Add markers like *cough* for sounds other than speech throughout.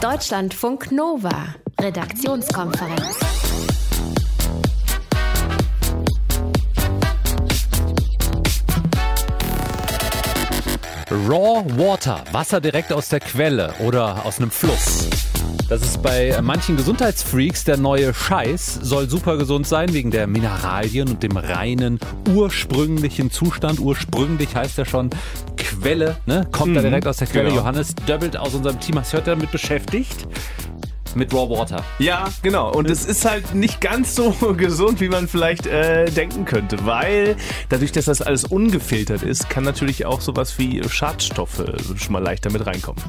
Deutschlandfunk Nova, Redaktionskonferenz. Raw Water, Wasser direkt aus der Quelle oder aus einem Fluss. Das ist bei manchen Gesundheitsfreaks der neue Scheiß, soll super gesund sein wegen der Mineralien und dem reinen ursprünglichen Zustand. Ursprünglich heißt ja schon Quelle, ne? Kommt da Mhm, direkt aus der Quelle. genau. Johannes Döbbelt aus unserem Team, hast du heute damit beschäftigt? Mit Raw Water. Ja, genau. Und es ist halt nicht ganz so *laughs* gesund, wie man vielleicht äh, denken könnte, weil dadurch, dass das alles ungefiltert ist, kann natürlich auch sowas wie Schadstoffe schon mal leichter mit reinkommen.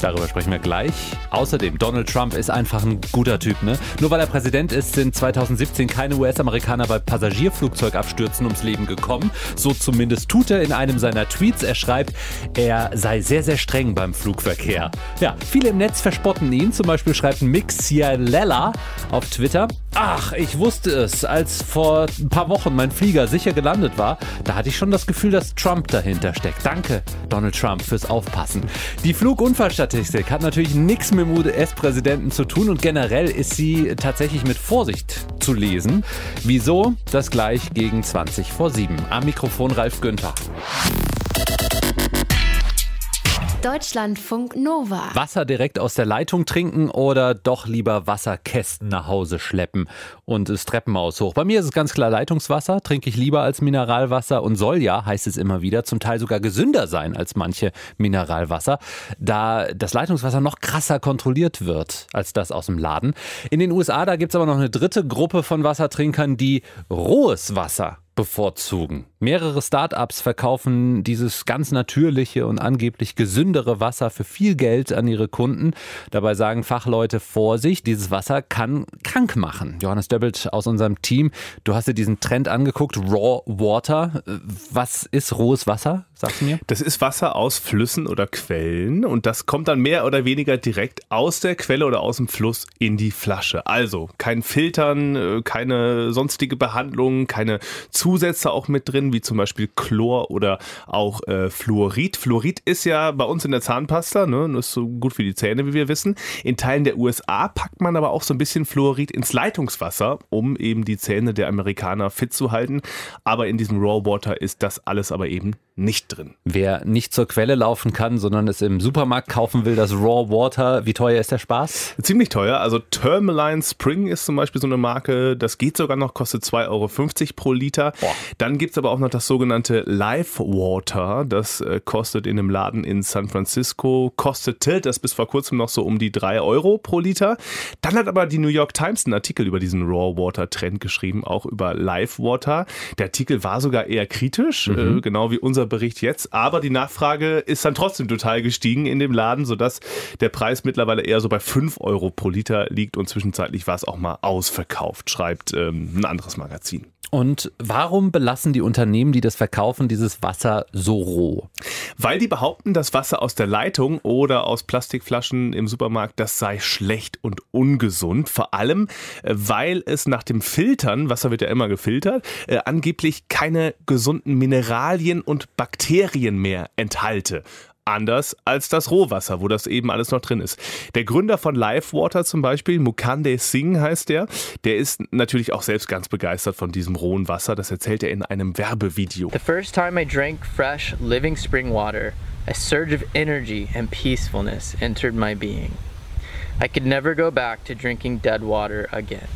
Darüber sprechen wir gleich. Außerdem, Donald Trump ist einfach ein guter Typ, ne? Nur weil er Präsident ist, sind 2017 keine US-Amerikaner bei Passagierflugzeugabstürzen ums Leben gekommen. So zumindest tut er in einem seiner Tweets. Er schreibt, er sei sehr, sehr streng beim Flugverkehr. Ja, viele im Netz verspotten ihn. Zum Beispiel schreibt Mixialella auf Twitter. Ach, ich wusste es, als vor ein paar Wochen mein Flieger sicher gelandet war. Da hatte ich schon das Gefühl, dass Trump dahinter steckt. Danke, Donald Trump, fürs Aufpassen. Die Flugunfallstatistik hat natürlich nichts mit dem US-Präsidenten zu tun und generell ist sie tatsächlich mit Vorsicht zu lesen. Wieso? Das gleich gegen 20 vor 7. Am Mikrofon Ralf Günther. Deutschlandfunk Nova. Wasser direkt aus der Leitung trinken oder doch lieber Wasserkästen nach Hause schleppen und das Treppenhaus hoch. Bei mir ist es ganz klar Leitungswasser, trinke ich lieber als Mineralwasser und soll ja, heißt es immer wieder, zum Teil sogar gesünder sein als manche Mineralwasser, da das Leitungswasser noch krasser kontrolliert wird als das aus dem Laden. In den USA, da gibt es aber noch eine dritte Gruppe von Wassertrinkern, die rohes Wasser bevorzugen. Mehrere Startups verkaufen dieses ganz natürliche und angeblich gesündere Wasser für viel Geld an ihre Kunden. Dabei sagen Fachleute Vorsicht, dieses Wasser kann krank machen. Johannes Döbbelt aus unserem Team, du hast dir diesen Trend angeguckt, Raw Water. Was ist rohes Wasser? Sagst du mir? Das ist Wasser aus Flüssen oder Quellen und das kommt dann mehr oder weniger direkt aus der Quelle oder aus dem Fluss in die Flasche. Also kein Filtern, äh, keine sonstige Behandlung, keine Zusätze auch mit drin, wie zum Beispiel Chlor oder auch äh, Fluorid. Fluorid ist ja bei uns in der Zahnpasta, ne? das ist so gut für die Zähne, wie wir wissen. In Teilen der USA packt man aber auch so ein bisschen Fluorid ins Leitungswasser, um eben die Zähne der Amerikaner fit zu halten. Aber in diesem Raw Water ist das alles aber eben nicht drin. Wer nicht zur Quelle laufen kann, sondern es im Supermarkt kaufen will, das Raw Water, wie teuer ist der Spaß? Ziemlich teuer. Also Tourmaline Spring ist zum Beispiel so eine Marke, das geht sogar noch, kostet 2,50 Euro pro Liter. Boah. Dann gibt's aber auch noch das sogenannte Life Water. Das äh, kostet in einem Laden in San Francisco, kostete das bis vor kurzem noch so um die 3 Euro pro Liter. Dann hat aber die New York Times einen Artikel über diesen Raw Water Trend geschrieben, auch über Life Water. Der Artikel war sogar eher kritisch, äh, genau wie unser Bericht jetzt. Aber die Nachfrage ist dann trotzdem total gestiegen in dem Laden, sodass der Preis mittlerweile eher so bei 5 Euro pro Liter liegt und zwischenzeitlich war es auch mal ausverkauft, schreibt ähm, ein anderes Magazin. Und warum belassen die Unternehmen, die das verkaufen, dieses Wasser so roh? Weil die behaupten, das Wasser aus der Leitung oder aus Plastikflaschen im Supermarkt, das sei schlecht und ungesund. Vor allem, äh, weil es nach dem Filtern, Wasser wird ja immer gefiltert, äh, angeblich keine gesunden Mineralien und Bakterien mehr enthalte. Anders als das Rohwasser, wo das eben alles noch drin ist. Der Gründer von Life Water zum Beispiel, Mukande Singh heißt der, der ist natürlich auch selbst ganz begeistert von diesem rohen Wasser. Das erzählt er in einem Werbevideo. The first time I drank fresh, living spring water, a surge of energy and peacefulness entered my being. I could never go back to drinking dead water again.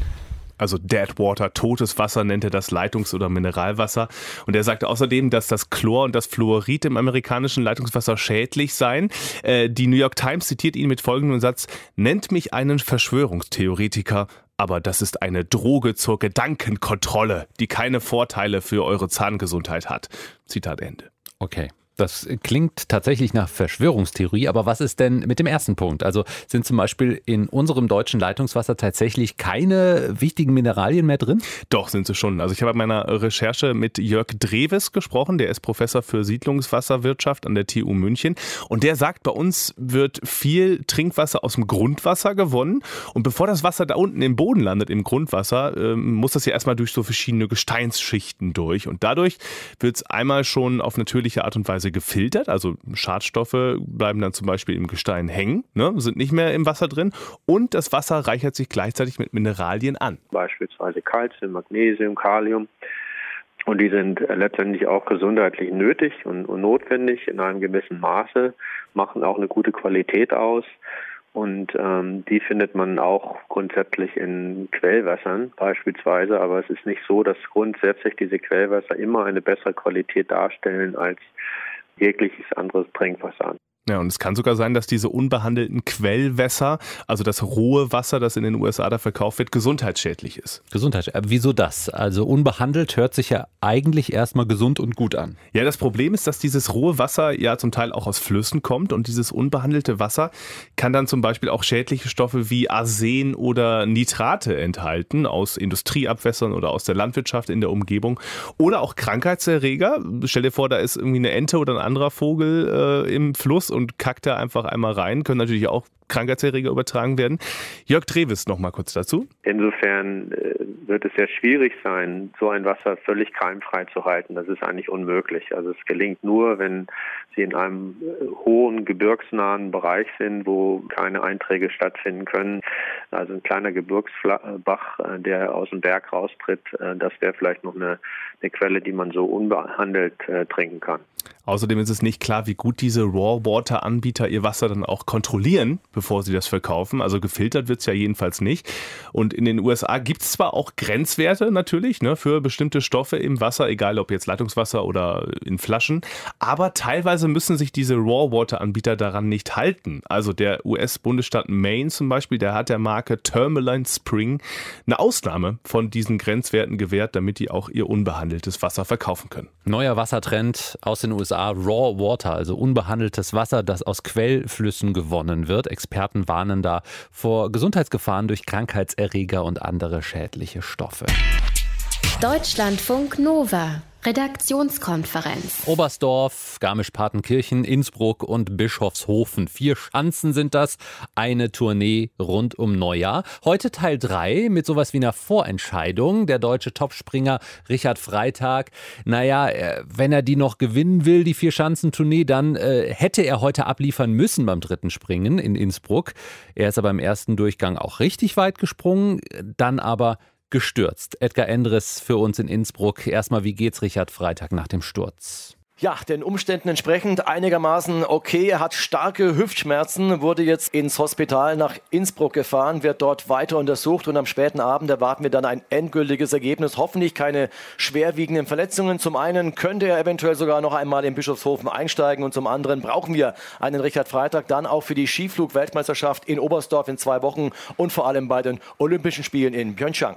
Also Dead Water, totes Wasser nennt er das Leitungs- oder Mineralwasser. Und er sagte außerdem, dass das Chlor und das Fluorid im amerikanischen Leitungswasser schädlich seien. Äh, die New York Times zitiert ihn mit folgendem Satz, nennt mich einen Verschwörungstheoretiker, aber das ist eine Droge zur Gedankenkontrolle, die keine Vorteile für eure Zahngesundheit hat. Zitat Ende. Okay. Das klingt tatsächlich nach Verschwörungstheorie, aber was ist denn mit dem ersten Punkt? Also sind zum Beispiel in unserem deutschen Leitungswasser tatsächlich keine wichtigen Mineralien mehr drin? Doch, sind sie schon. Also ich habe bei meiner Recherche mit Jörg Dreves gesprochen, der ist Professor für Siedlungswasserwirtschaft an der TU München und der sagt, bei uns wird viel Trinkwasser aus dem Grundwasser gewonnen und bevor das Wasser da unten im Boden landet, im Grundwasser, ähm, muss das ja erstmal durch so verschiedene Gesteinsschichten durch und dadurch wird es einmal schon auf natürliche Art und Weise teilweise gefiltert, also Schadstoffe bleiben dann zum Beispiel im Gestein hängen, ne, sind nicht mehr im Wasser drin und das Wasser reichert sich gleichzeitig mit Mineralien an. Beispielsweise Calcium, Magnesium, Kalium. Und die sind letztendlich auch gesundheitlich nötig und, und notwendig in einem gewissen Maße, machen auch eine gute Qualität aus. Und ähm, die findet man auch grundsätzlich in Quellwässern beispielsweise. Aber es ist nicht so, dass grundsätzlich diese Quellwässer immer eine bessere Qualität darstellen als jegliches anderes Trinkwasser. Ja, und es kann sogar sein, dass diese unbehandelten Quellwässer, also das rohe Wasser, das in den USA da verkauft wird, gesundheitsschädlich ist. Gesundheit. Äh, wieso das? Also unbehandelt hört sich ja eigentlich erstmal gesund und gut an. Ja, das Problem ist, dass dieses rohe Wasser ja zum Teil auch aus Flüssen kommt und dieses unbehandelte Wasser kann dann zum Beispiel auch schädliche Stoffe wie Arsen oder Nitrate enthalten aus Industrieabwässern oder aus der Landwirtschaft in der Umgebung oder auch Krankheitserreger. Stell dir vor, da ist irgendwie eine Ente oder ein anderer Vogel äh, im Fluss und kackt da einfach einmal rein. Können natürlich auch Krankheitserreger übertragen werden. Jörg Trevis noch mal kurz dazu. Insofern äh, wird es sehr schwierig sein, so ein Wasser völlig keimfrei zu halten. Das ist eigentlich unmöglich. Also es gelingt nur, wenn Sie in einem äh, hohen gebirgsnahen Bereich sind, wo keine Einträge stattfinden können. Also ein kleiner Gebirgsbach, äh, der aus dem Berg raustritt, das wäre vielleicht noch eine, eine Quelle, die man so unbehandelt trinken kann. Außerdem ist es nicht klar, wie gut diese Raw Water Anbieter ihr Wasser dann auch kontrollieren, bevor sie das verkaufen. Also gefiltert wird es ja jedenfalls nicht. Und in den USA gibt es zwar auch Grenzwerte natürlich ne, für bestimmte Stoffe im Wasser, egal ob jetzt Leitungswasser oder in Flaschen, aber teilweise müssen sich diese Raw Water Anbieter daran nicht halten. Also der US-Bundesstaat Maine zum Beispiel, der hat der Marke Tourmaline Spring eine Ausnahme von diesen Grenzwerten gewährt, damit die auch ihr unbehandeltes Wasser verkaufen können. Neuer Wassertrend aus den USA Raw Water, also unbehandeltes Wasser, das aus Quellflüssen gewonnen wird. Experten warnen da vor Gesundheitsgefahren durch Krankheitserreger und andere schädliche Stoffe. Deutschlandfunk Nova Redaktionskonferenz. Oberstdorf, Garmisch-Partenkirchen, Innsbruck und Bischofshofen. Vier Schanzen sind das. Eine Tournee rund um Neujahr. Heute Teil 3 mit sowas wie einer Vorentscheidung. Der deutsche Topspringer Richard Freitag. Naja, äh, wenn er die noch gewinnen will, die vier Schanzentournee, dann äh, hätte er heute abliefern müssen beim dritten Springen in Innsbruck. Er ist aber im ersten Durchgang auch richtig weit gesprungen, dann aber gestürzt. Edgar Endres für uns in Innsbruck. Erstmal, wie geht's Richard Freitag nach dem Sturz? Ja, den Umständen entsprechend einigermaßen okay. Er hat starke Hüftschmerzen, wurde jetzt ins Hospital nach Innsbruck gefahren, wird dort weiter untersucht und am späten Abend erwarten wir dann ein endgültiges Ergebnis. Hoffentlich keine schwerwiegenden Verletzungen. Zum einen könnte er eventuell sogar noch einmal in Bischofshofen einsteigen und zum anderen brauchen wir einen Richard Freitag dann auch für die Skiflug-Weltmeisterschaft in Oberstdorf in zwei Wochen und vor allem bei den Olympischen Spielen in Pyeongchang.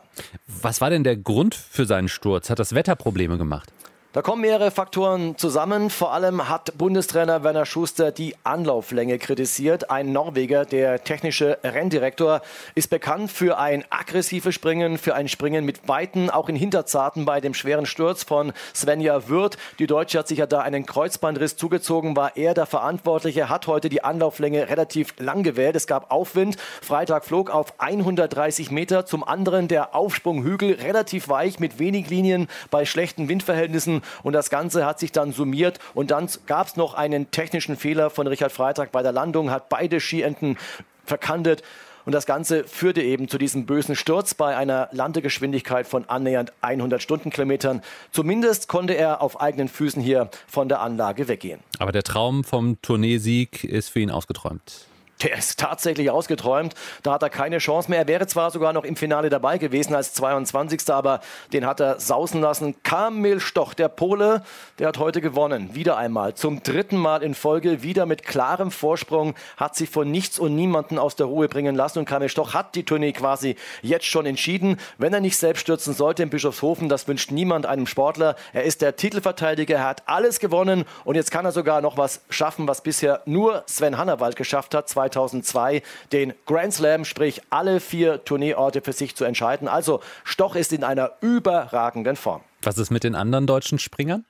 Was war denn der Grund für seinen Sturz? Hat das Wetter Probleme gemacht? Da kommen mehrere Faktoren zusammen. Vor allem hat Bundestrainer Werner Schuster die Anlauflänge kritisiert. Ein Norweger, der technische Renndirektor, ist bekannt für ein aggressives Springen, für ein Springen mit Weiten, auch in Hinterzarten bei dem schweren Sturz von Svenja Wirth. Die Deutsche hat sich ja da einen Kreuzbandriss zugezogen, war er der Verantwortliche, hat heute die Anlauflänge relativ lang gewählt. Es gab Aufwind. Freitag flog auf 130 Meter. Zum anderen der Aufsprunghügel relativ weich mit wenig Linien bei schlechten Windverhältnissen. Und das Ganze hat sich dann summiert und dann gab es noch einen technischen Fehler von Richard Freitag bei der Landung, hat beide Skienten verkantet. Und das Ganze führte eben zu diesem bösen Sturz bei einer Landegeschwindigkeit von annähernd 100 Stundenkilometern. Zumindest konnte er auf eigenen Füßen hier von der Anlage weggehen. Aber der Traum vom Tourneesieg ist für ihn ausgeträumt. Der ist tatsächlich ausgeträumt. Da hat er keine Chance mehr. Er wäre zwar sogar noch im Finale dabei gewesen als 22. Aber den hat er sausen lassen. Kamil Stoch, der Pole, der hat heute gewonnen. Wieder einmal. Zum dritten Mal in Folge. Wieder mit klarem Vorsprung. Hat sich von nichts und niemanden aus der Ruhe bringen lassen. Und Kamil Stoch hat die Tournee quasi jetzt schon entschieden. Wenn er nicht selbst stürzen sollte in Bischofshofen, das wünscht niemand einem Sportler. Er ist der Titelverteidiger. Er hat alles gewonnen. Und jetzt kann er sogar noch was schaffen, was bisher nur Sven Hannawald geschafft hat. 2002 den Grand Slam, sprich alle vier Tourneeorte für sich zu entscheiden. Also Stoch ist in einer überragenden Form. Was ist mit den anderen deutschen Springern?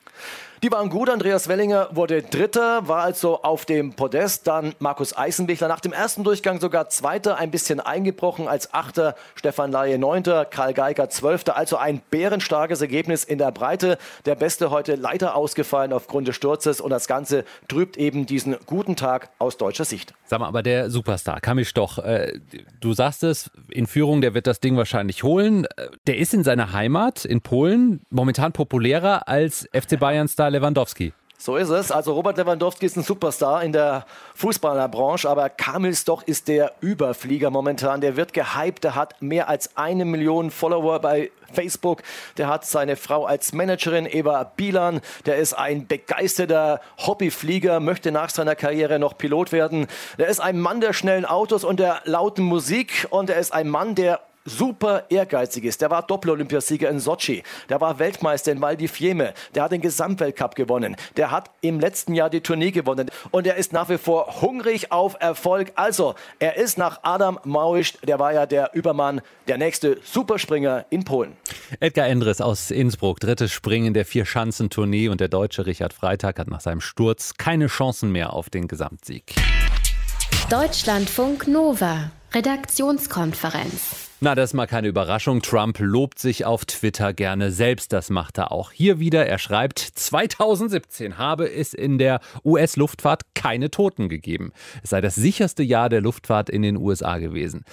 Die waren gut. Andreas Wellinger wurde Dritter, war also auf dem Podest. Dann Markus Eisenbichler nach dem ersten Durchgang sogar Zweiter, ein bisschen eingebrochen als Achter. Stefan Laie Neunter, Karl Geiger Zwölfter. Also ein bärenstarkes Ergebnis in der Breite. Der Beste heute leider ausgefallen aufgrund des Sturzes und das Ganze trübt eben diesen guten Tag aus deutscher Sicht. Sag mal, aber der Superstar, Kamisch doch, äh, du sagst es, in Führung, der wird das Ding wahrscheinlich holen. Äh, der ist in seiner Heimat in Polen momentan populärer als FC Bayern-Star Lewandowski. So ist es. Also Robert Lewandowski ist ein Superstar in der Fußballerbranche, aber Kamil Stoch ist der Überflieger momentan. Der wird gehypt, der hat mehr als eine Million Follower bei Facebook. Der hat seine Frau als Managerin Eva Bielan. Der ist ein begeisterter Hobbyflieger, möchte nach seiner Karriere noch Pilot werden. Der ist ein Mann der schnellen Autos und der lauten Musik und er ist ein Mann, der super ehrgeizig ist. Der war Doppel-Olympiasieger in Sochi. Der war Weltmeister in Val di Fiemme. Der hat den Gesamtweltcup gewonnen. Der hat im letzten Jahr die Tournee gewonnen. Und er ist nach wie vor hungrig auf Erfolg. Also, er ist nach Adam Małysz, der war ja der Übermann, der nächste Superspringer in Polen. Edgar Endres aus Innsbruck, drittes Springen der Vier-Schanzentournee und der Deutsche Richard Freitag hat nach seinem Sturz keine Chancen mehr auf den Gesamtsieg. Deutschlandfunk Nova, Redaktionskonferenz. Na, das ist mal keine Überraschung. Trump lobt sich auf Twitter gerne selbst. Das macht er auch hier wieder. Er schreibt, 2017 habe es in der US-Luftfahrt keine Toten gegeben. Es sei das sicherste Jahr der Luftfahrt in den USA gewesen.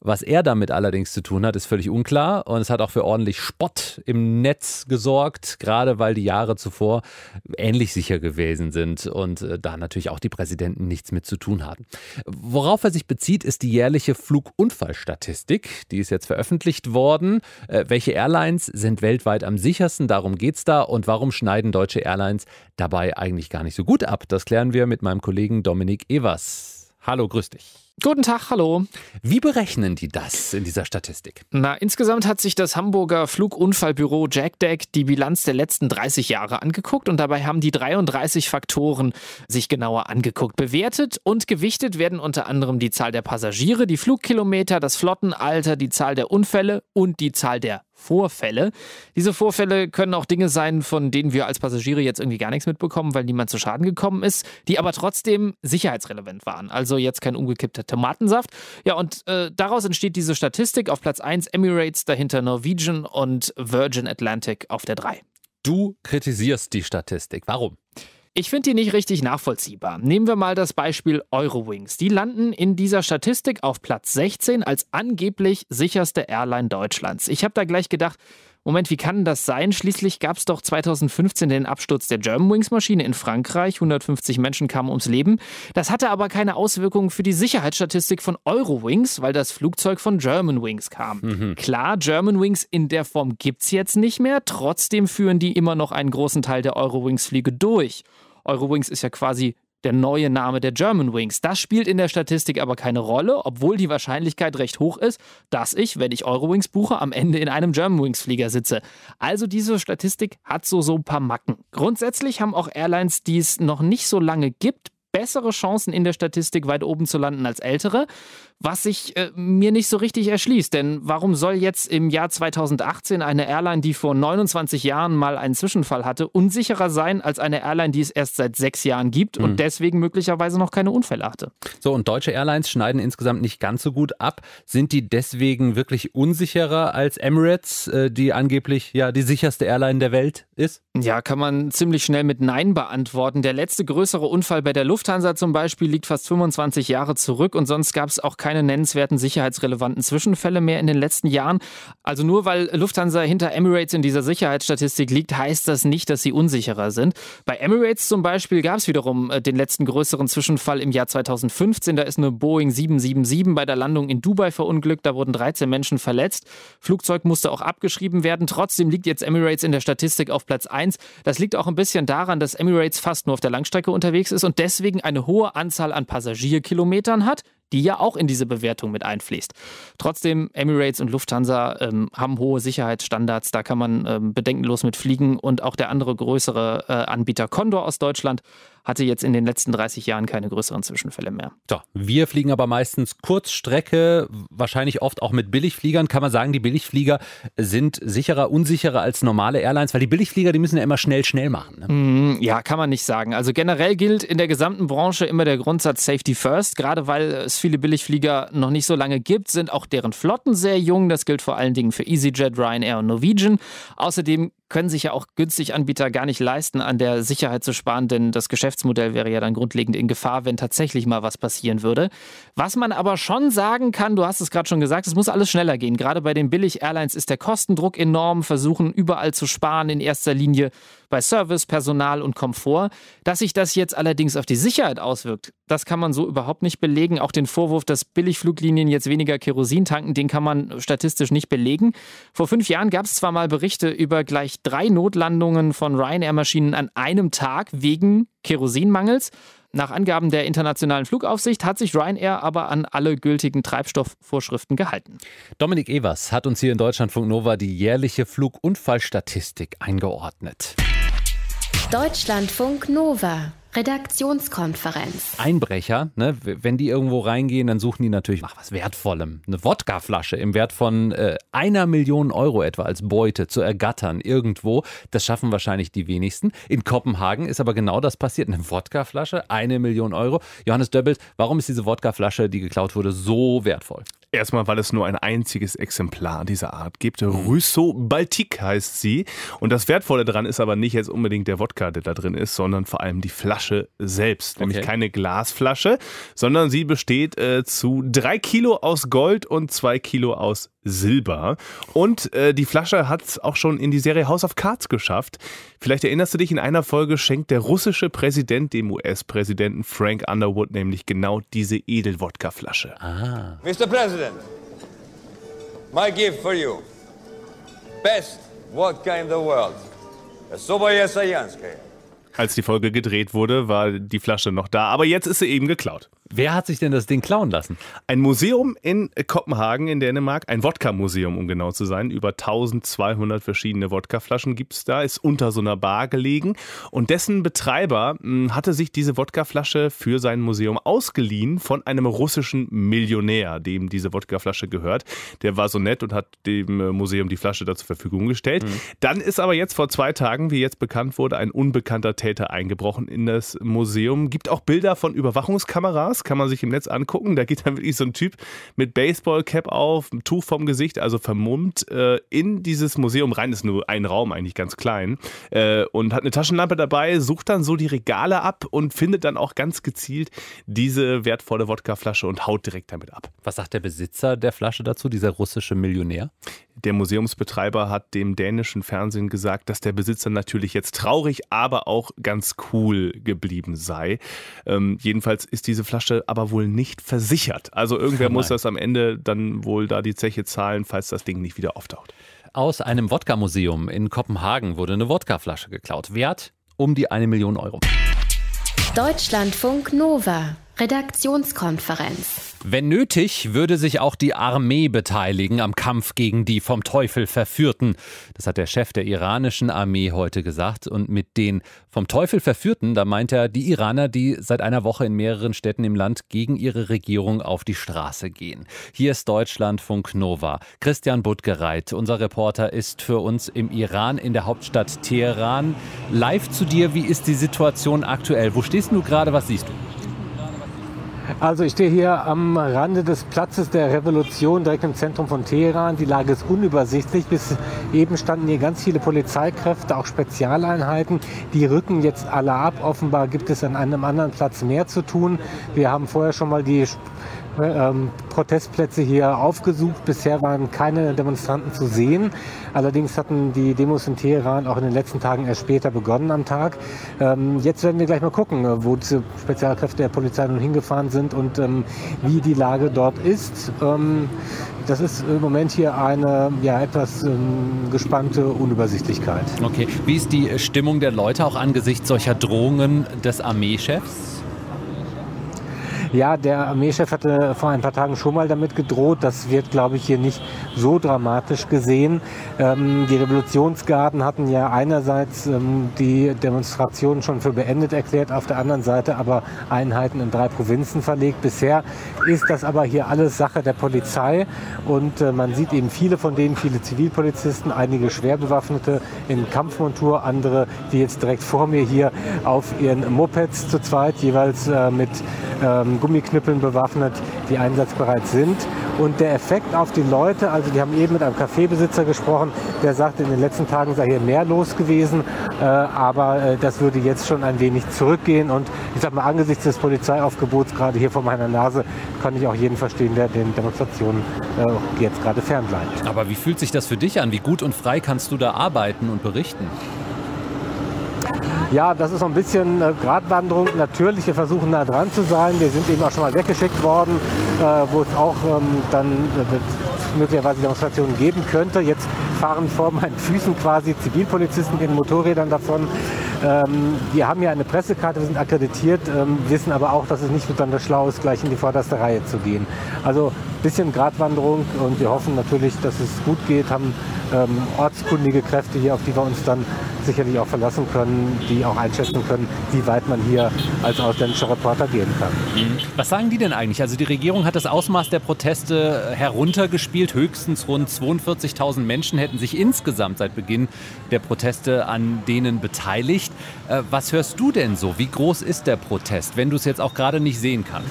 Was er damit allerdings zu tun hat, ist völlig unklar. Und es hat auch für ordentlich Spott im Netz gesorgt, gerade weil die Jahre zuvor ähnlich sicher gewesen sind und äh, da natürlich auch die Präsidenten nichts mit zu tun hatten. Worauf er sich bezieht, ist die jährliche Flugunfallstatistik die ist jetzt veröffentlicht worden. Äh, welche Airlines sind weltweit am sichersten? Darum geht es da. Und warum schneiden deutsche Airlines dabei eigentlich gar nicht so gut ab? Das klären wir mit meinem Kollegen Dominik Evers. Hallo, grüß dich. Guten Tag, hallo. Wie berechnen die das in dieser Statistik? Na, insgesamt hat sich das Hamburger Flugunfallbüro JackDeck die Bilanz der letzten 30 Jahre angeguckt und dabei haben die 33 Faktoren sich genauer angeguckt. Bewertet und gewichtet werden unter anderem die Zahl der Passagiere, die Flugkilometer, das Flottenalter, die Zahl der Unfälle und die Zahl der Vorfälle. Diese Vorfälle können auch Dinge sein, von denen wir als Passagiere jetzt irgendwie gar nichts mitbekommen, weil niemand zu Schaden gekommen ist, die aber trotzdem sicherheitsrelevant waren. Also jetzt kein umgekippter Tomatensaft. Ja, und äh, daraus entsteht diese Statistik auf Platz 1 Emirates, dahinter Norwegian und Virgin Atlantic auf der 3. Du kritisierst die Statistik. Warum? Ich finde die nicht richtig nachvollziehbar. Nehmen wir mal das Beispiel Eurowings. Die landen in dieser Statistik auf Platz 16 als angeblich sicherste Airline Deutschlands. Ich habe da gleich gedacht, Moment, wie kann das sein? Schließlich gab es doch 2015 den Absturz der Germanwings-Maschine in Frankreich. 150 Menschen kamen ums Leben. Das hatte aber keine Auswirkungen für die Sicherheitsstatistik von Eurowings, weil das Flugzeug von Germanwings kam. Mhm. Klar, Germanwings in der Form gibt es jetzt nicht mehr. Trotzdem führen die immer noch einen großen Teil der Eurowings-Fliege durch. Eurowings ist ja quasi der neue Name der Germanwings. Das spielt in der Statistik aber keine Rolle, obwohl die Wahrscheinlichkeit recht hoch ist, dass ich, wenn ich Eurowings buche, am Ende in einem Germanwings-Flieger sitze. Also diese Statistik hat so so ein paar Macken. Grundsätzlich haben auch Airlines, die es noch nicht so lange gibt, bessere Chancen in der Statistik weit oben zu landen als ältere was sich äh, mir nicht so richtig erschließt. Denn warum soll jetzt im Jahr 2018 eine Airline, die vor 29 Jahren mal einen Zwischenfall hatte, unsicherer sein als eine Airline, die es erst seit sechs Jahren gibt mhm. und deswegen möglicherweise noch keine Unfälle hatte? So, und deutsche Airlines schneiden insgesamt nicht ganz so gut ab. Sind die deswegen wirklich unsicherer als Emirates, äh, die angeblich ja die sicherste Airline der Welt ist? Ja, kann man ziemlich schnell mit Nein beantworten. Der letzte größere Unfall bei der Lufthansa zum Beispiel liegt fast 25 Jahre zurück und sonst gab es auch keine keine nennenswerten sicherheitsrelevanten Zwischenfälle mehr in den letzten Jahren. Also nur weil Lufthansa hinter Emirates in dieser Sicherheitsstatistik liegt, heißt das nicht, dass sie unsicherer sind. Bei Emirates zum Beispiel gab es wiederum äh, den letzten größeren Zwischenfall im Jahr 2015. Da ist eine Boeing 777 bei der Landung in Dubai verunglückt. Da wurden 13 Menschen verletzt. Flugzeug musste auch abgeschrieben werden. Trotzdem liegt jetzt Emirates in der Statistik auf Platz 1. Das liegt auch ein bisschen daran, dass Emirates fast nur auf der Langstrecke unterwegs ist und deswegen eine hohe Anzahl an Passagierkilometern hat die ja auch in diese Bewertung mit einfließt. Trotzdem, Emirates und Lufthansa ähm, haben hohe Sicherheitsstandards, da kann man ähm, bedenkenlos mit fliegen und auch der andere größere äh, Anbieter Condor aus Deutschland hatte jetzt in den letzten 30 Jahren keine größeren Zwischenfälle mehr. So, wir fliegen aber meistens Kurzstrecke, wahrscheinlich oft auch mit Billigfliegern. Kann man sagen, die Billigflieger sind sicherer, unsicherer als normale Airlines, weil die Billigflieger, die müssen ja immer schnell, schnell machen. Ne? Mm, ja, kann man nicht sagen. Also generell gilt in der gesamten Branche immer der Grundsatz Safety First. Gerade weil es viele Billigflieger noch nicht so lange gibt, sind auch deren Flotten sehr jung. Das gilt vor allen Dingen für EasyJet, Ryanair und Norwegian. Außerdem können sich ja auch günstig Anbieter gar nicht leisten, an der Sicherheit zu sparen, denn das Geschäftsmodell wäre ja dann grundlegend in Gefahr, wenn tatsächlich mal was passieren würde. Was man aber schon sagen kann, du hast es gerade schon gesagt, es muss alles schneller gehen. Gerade bei den Billig-Airlines ist der Kostendruck enorm, versuchen überall zu sparen, in erster Linie bei Service, Personal und Komfort. Dass sich das jetzt allerdings auf die Sicherheit auswirkt, das kann man so überhaupt nicht belegen. Auch den Vorwurf, dass Billigfluglinien jetzt weniger Kerosin tanken, den kann man statistisch nicht belegen. Vor fünf Jahren gab es zwar mal Berichte über gleich drei Notlandungen von Ryanair-Maschinen an einem Tag wegen Kerosinmangels. Nach Angaben der Internationalen Flugaufsicht hat sich Ryanair aber an alle gültigen Treibstoffvorschriften gehalten. Dominik Evers hat uns hier in Deutschlandfunk Nova die jährliche Flugunfallstatistik eingeordnet. Deutschlandfunk Nova. Redaktionskonferenz. Einbrecher, ne, wenn die irgendwo reingehen, dann suchen die natürlich nach was Wertvollem. Eine Wodkaflasche im Wert von äh, einer Million Euro etwa als Beute zu ergattern irgendwo. Das schaffen wahrscheinlich die wenigsten. In Kopenhagen ist aber genau das passiert. Eine Wodkaflasche, eine Million Euro. Johannes Döbbelt, warum ist diese Wodkaflasche, die geklaut wurde, so wertvoll? Erstmal, weil es nur ein einziges Exemplar dieser Art gibt. Russo Baltic heißt sie. Und das Wertvolle daran ist aber nicht jetzt unbedingt der Wodka, der da drin ist, sondern vor allem die Flasche selbst. Okay. Nämlich keine Glasflasche, sondern sie besteht äh, zu drei Kilo aus Gold und zwei Kilo aus Silber. Und äh, die Flasche hat es auch schon in die Serie House of Cards geschafft. Vielleicht erinnerst du dich, in einer Folge schenkt der russische Präsident dem US-Präsidenten Frank Underwood nämlich genau diese Edelwodka-Flasche. Ah. Mr. President, my gift for you. Best vodka in the world. Sobaya Sayanskaya. Als die Folge gedreht wurde, war die Flasche noch da, aber jetzt ist sie eben geklaut. Wer hat sich denn das Ding klauen lassen? Ein Museum in Kopenhagen in Dänemark, ein Wodka-Museum, um genau zu sein. Über 1200 verschiedene Wodkaflaschen gibt es da, ist unter so einer Bar gelegen. Und dessen Betreiber mh, hm, hatte sich diese Wodkaflasche für sein Museum ausgeliehen von einem russischen Millionär, dem diese Wodkaflasche gehört. Der war so nett und hat dem äh, Museum die Flasche da zur Verfügung gestellt. Mhm. Dann ist aber jetzt vor zwei Tagen, wie jetzt bekannt wurde, ein unbekannter Täter eingebrochen in das Museum. Gibt auch Bilder von Überwachungskameras kann man sich im Netz angucken. Da geht dann wirklich so ein Typ mit Baseballcap auf, ein Tuch vom Gesicht, also vermummt, äh, in dieses Museum rein. Ist nur ein Raum, eigentlich ganz klein. Äh, und hat eine Taschenlampe dabei, sucht dann so die Regale ab und findet dann auch ganz gezielt diese wertvolle Wodkaflasche und haut direkt damit ab. Was sagt der Besitzer der Flasche dazu, dieser russische Millionär? Der Museumsbetreiber hat dem dänischen Fernsehen gesagt, dass der Besitzer natürlich jetzt traurig, aber auch ganz cool geblieben sei. Ähm, jedenfalls ist diese Flasche aber wohl nicht versichert. Also irgendwer Nein. muss das am Ende dann wohl da die Zeche zahlen, falls das Ding nicht wieder auftaucht. Aus einem Wodka-Museum in Kopenhagen wurde eine Wodkaflasche geklaut. Wert um die eine Million Euro. Deutschlandfunk Nova. Redaktionskonferenz. Wenn nötig, würde sich auch die Armee beteiligen am Kampf gegen die vom Teufel Verführten. Das hat der Chef der iranischen Armee heute gesagt. Und mit den vom Teufel Verführten, da meint er die Iraner, die seit einer Woche in mehreren Städten im Land gegen ihre Regierung auf die Straße gehen. Hier ist Deutschlandfunk Nova. Christian Buttgereit, unser Reporter, ist für uns im Iran in der Hauptstadt Teheran. Live zu dir, wie ist die Situation aktuell? Wo stehst du gerade? Was siehst du? Also ich stehe hier am Rande des Platzes der Revolution, direkt im Zentrum von Teheran. Die Lage ist unübersichtlich. Bis eben standen hier ganz viele Polizeikräfte, auch Spezialeinheiten. Die rücken jetzt alle ab. Offenbar gibt es an einem anderen Platz mehr zu tun. Wir haben vorher schon mal die ähm, Protestplätze hier aufgesucht. Bisher waren keine Demonstranten zu sehen. Allerdings hatten die Demos in Teheran auch in den letzten Tagen erst später begonnen am Tag. Ähm, jetzt werden wir gleich mal gucken, äh, wo diese Spezialkräfte der Polizei nun hingefahren sind und ähm, wie die Lage dort ist. Ähm, das ist im Moment hier eine ja, etwas ähm, gespannte Unübersichtlichkeit. Okay, wie ist die Stimmung der Leute auch angesichts solcher Drohungen des Armeechefs? Ja, der Armeechef hatte vor ein paar Tagen schon mal damit gedroht. Das wird, glaube ich, hier nicht so dramatisch gesehen. Ähm, die Revolutionsgarden hatten ja einerseits ähm, die Demonstrationen schon für beendet erklärt, auf der anderen Seite aber Einheiten in drei Provinzen verlegt. Bisher ist das aber hier alles Sache der Polizei und äh, man sieht eben viele von denen, viele Zivilpolizisten, einige Schwerbewaffnete in Kampfmontur, andere, die jetzt direkt vor mir hier auf ihren Mopeds zu zweit jeweils äh, mit ähm, Gummiknüppeln bewaffnet, die einsatzbereit sind. Und der Effekt auf die Leute, also die haben eben mit einem Kaffeebesitzer gesprochen, der sagte, in den letzten Tagen sei hier mehr los gewesen, äh, aber äh, das würde jetzt schon ein wenig zurückgehen. Und ich sag mal, angesichts des Polizeiaufgebots gerade hier vor meiner Nase, kann ich auch jeden verstehen, der den Demonstrationen äh, jetzt gerade fernbleibt. Aber wie fühlt sich das für dich an? Wie gut und frei kannst du da arbeiten und berichten? Ja, das ist so ein bisschen äh, Gratwanderung. Natürlich, wir versuchen nah dran zu sein. Wir sind eben auch schon mal weggeschickt worden, äh, wo es auch ähm, dann äh, möglicherweise Demonstrationen geben könnte. Jetzt fahren vor meinen Füßen quasi Zivilpolizisten in Motorrädern davon. Ähm, wir haben ja eine Pressekarte, wir sind akkreditiert, ähm, wissen aber auch, dass es nicht besonders schlau ist, gleich in die vorderste Reihe zu gehen. Also ein bisschen Gratwanderung und wir hoffen natürlich, dass es gut geht, haben ähm, ortskundige Kräfte hier, auf die wir uns dann sicherlich auch verlassen können, die auch einschätzen können, wie weit man hier als ausländischer Reporter gehen kann. Was sagen die denn eigentlich? Also die Regierung hat das Ausmaß der Proteste heruntergespielt. Höchstens rund 42.000 Menschen hätten sich insgesamt seit Beginn der Proteste an denen beteiligt. Äh, was hörst du denn so? Wie groß ist der Protest, wenn du es jetzt auch gerade nicht sehen kannst?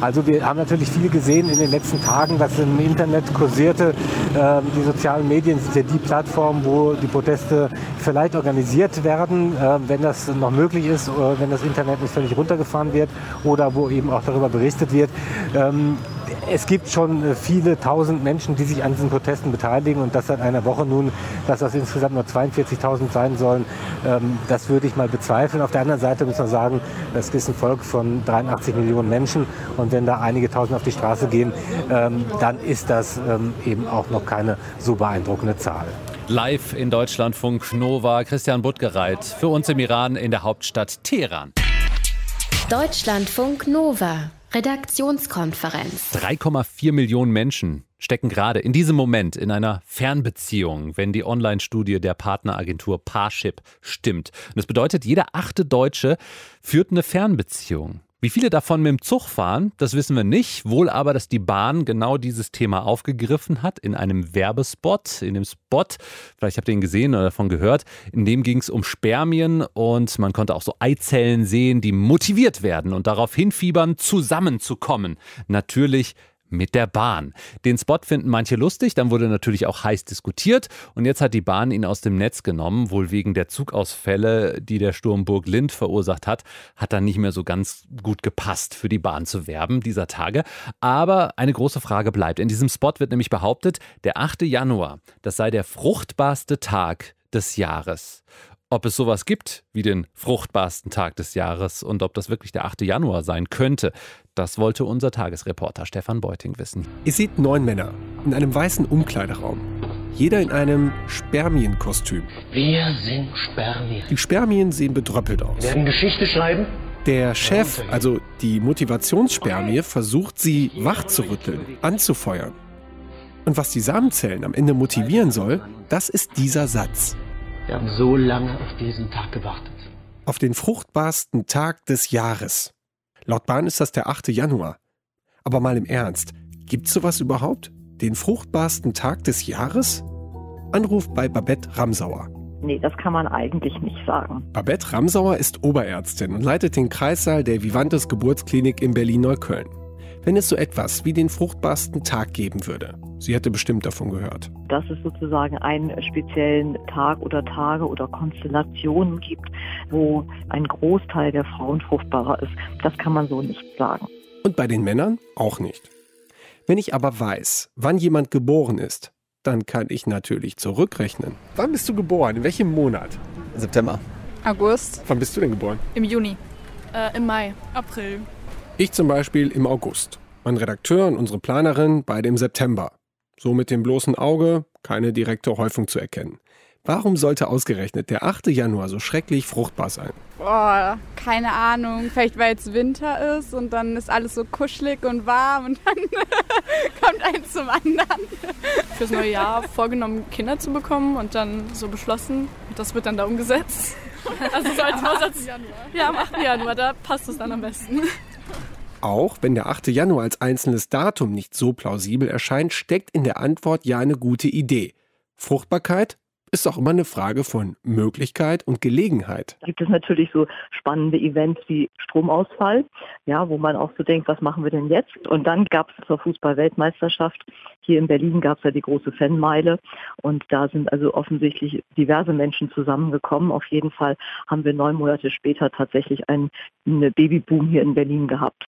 Also wir haben natürlich viel gesehen in den letzten Tagen, was im Internet kursierte. Ähm, die sozialen Medien sind ja die Plattform, wo die Proteste vielleicht organisiert werden, äh, wenn das noch möglich ist, wenn das Internet nicht völlig runtergefahren wird oder wo eben auch darüber berichtet wird. Ähm, es gibt schon äh, viele tausend Menschen, die sich an diesen Protesten beteiligen und das seit einer Woche nun, dass das insgesamt nur 42.000 sein sollen, ähm, das würde ich mal bezweifeln. Auf der anderen Seite muss man sagen, das ist ein Volk von 83 Millionen Menschen und wenn da einige tausend auf die Straße gehen, ähm, dann ist das ähm, eben auch noch keine so beeindruckende Zahl. Live in Deutschlandfunk Nova, Christian Buttgereit, für uns im Iran in der Hauptstadt Teheran. Deutschlandfunk Nova. Redaktionskonferenz. 3,4 Millionen Menschen stecken gerade in diesem Moment in einer Fernbeziehung, wenn die Online-Studie der Partneragentur Parship stimmt. Und das bedeutet, jeder achte Deutsche führt eine Fernbeziehung. Wie viele davon mit dem Zug fahren, das wissen wir nicht. Wohl aber, dass die Bahn genau dieses Thema aufgegriffen hat in einem Werbespot. In dem Spot, vielleicht habt ihr ihn gesehen oder davon gehört, in dem ging es um Spermien und man konnte auch so Eizellen sehen, die motiviert werden und darauf hinfiebern, zusammenzukommen. Natürlich mit der Bahn. Den Spot finden manche lustig, dann wurde natürlich auch heiß diskutiert und jetzt hat die Bahn ihn aus dem Netz genommen, wohl wegen der Zugausfälle, die der Sturm Burg Lind verursacht hat, hat dann nicht mehr so ganz gut gepasst für die Bahn zu werben dieser Tage. Aber eine große Frage bleibt. In diesem Spot wird nämlich behauptet, der 8. Januar, das sei der fruchtbarste Tag des Jahres ob es sowas gibt wie den fruchtbarsten Tag des Jahres und ob das wirklich der 8. Januar sein könnte, das wollte unser Tagesreporter Stefan Beuting wissen. Ihr seht neun Männer in einem weißen Umkleideraum. Jeder in einem Spermienkostüm. Wir sind Spermien. Die Spermien sehen bedröppelt aus. Wir werden Geschichte schreiben. Der Chef, also die Motivationsspermie, versucht sie wach zu rütteln, anzufeuern. Und was die Samenzellen am Ende motivieren soll, das ist dieser Satz. Wir haben so lange auf diesen Tag gewartet. Auf den fruchtbarsten Tag des Jahres. Laut Bahn ist das der 8. Januar. Aber mal im Ernst, gibt's sowas überhaupt? Den fruchtbarsten Tag des Jahres? Anruf bei Babette Ramsauer. Nee, das kann man eigentlich nicht sagen. Babette Ramsauer ist Oberärztin und leitet den Kreissaal der Vivantes Geburtsklinik in Berlin-Neukölln. Wenn es so etwas wie den fruchtbarsten Tag geben würde, Sie hätte bestimmt davon gehört. Dass es sozusagen einen speziellen Tag oder Tage oder Konstellationen gibt, wo ein Großteil der Frauen fruchtbarer ist, das kann man so nicht sagen. Und bei den Männern auch nicht. Wenn ich aber weiß, wann jemand geboren ist, dann kann ich natürlich zurückrechnen. Wann bist du geboren? In welchem Monat? September. August. Wann bist du denn geboren? Im Juni. Äh, Im Mai. April. Ich zum Beispiel im August. Mein Redakteur und unsere Planerin beide im September. So mit dem bloßen Auge keine direkte Häufung zu erkennen. Warum sollte ausgerechnet der 8. Januar so schrecklich fruchtbar sein? Boah, keine Ahnung. Vielleicht weil es Winter ist und dann ist alles so kuschelig und warm und dann *laughs* kommt eins zum anderen. Fürs neue Jahr vorgenommen, Kinder zu bekommen und dann so beschlossen. Und das wird dann da umgesetzt. *laughs* Also so als Vorsatz. Ja, am 8. Januar, da passt es dann am besten. Auch wenn der 8. Januar als einzelnes Datum nicht so plausibel erscheint, steckt in der Antwort ja eine gute Idee. Fruchtbarkeit ist auch immer eine Frage von Möglichkeit und Gelegenheit. Da gibt es natürlich so spannende Events wie Stromausfall, ja, wo man auch so denkt, was machen wir denn jetzt? Und dann gab es zur Fußball-Weltmeisterschaft, hier in Berlin gab es ja die große Fanmeile und da sind also offensichtlich diverse Menschen zusammengekommen. Auf jeden Fall haben wir neun Monate später tatsächlich einen, einen Babyboom hier in Berlin gehabt.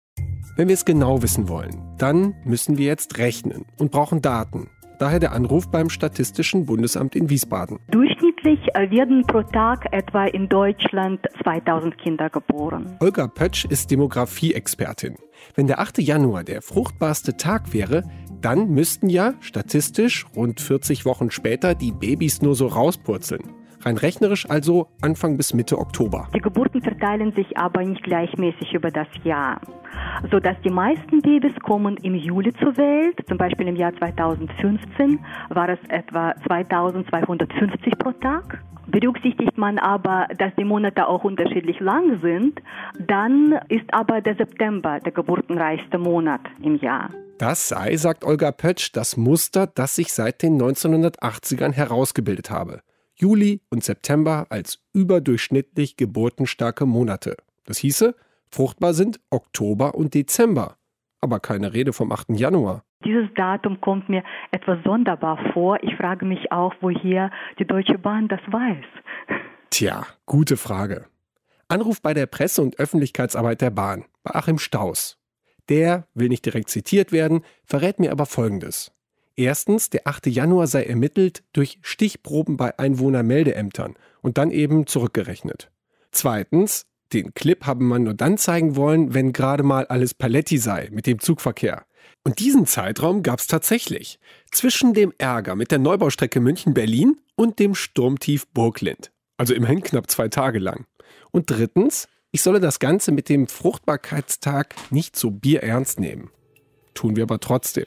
Wenn wir es genau wissen wollen, dann müssen wir jetzt rechnen und brauchen Daten. Daher der Anruf beim Statistischen Bundesamt in Wiesbaden. Durchschnittlich äh, werden pro Tag etwa in Deutschland 2000 Kinder geboren. Olga Pötsch ist Demografie-Expertin. Wenn der 8. Januar der fruchtbarste Tag wäre, dann müssten ja statistisch rund 40 Wochen später die Babys nur so rauspurzeln. Rein rechnerisch also Anfang bis Mitte Oktober. Die Geburten verteilen sich aber nicht gleichmäßig über das Jahr, sodass die meisten Babys kommen im Juli zur Welt. Zum Beispiel im Jahr 2015 war es etwa 2250 pro Tag. Berücksichtigt man aber, dass die Monate auch unterschiedlich lang sind, dann ist aber der September der geburtenreichste Monat im Jahr. Das sei, sagt Olga Pötsch, das Muster, das sich seit den 1980ern herausgebildet habe. Juli und September als überdurchschnittlich geburtenstarke Monate. Das hieße, fruchtbar sind Oktober und Dezember. Aber keine Rede vom 8. Januar. Dieses Datum kommt mir etwas sonderbar vor. Ich frage mich auch, woher die Deutsche Bahn das weiß. Tja, gute Frage. Anruf bei der Presse- und Öffentlichkeitsarbeit der Bahn, bei Achim Staus. Der will nicht direkt zitiert werden, verrät mir aber Folgendes. Erstens, der 8. Januar sei ermittelt durch Stichproben bei Einwohnermeldeämtern und dann eben zurückgerechnet. Zweitens, den Clip habe man nur dann zeigen wollen, wenn gerade mal alles Paletti sei mit dem Zugverkehr. Und diesen Zeitraum gab es tatsächlich. Zwischen dem Ärger mit der Neubaustrecke München-Berlin und dem Sturmtief Burglind. Also immerhin knapp zwei Tage lang. Und drittens, ich solle das Ganze mit dem Fruchtbarkeitstag nicht so bierernst nehmen. Tun wir aber trotzdem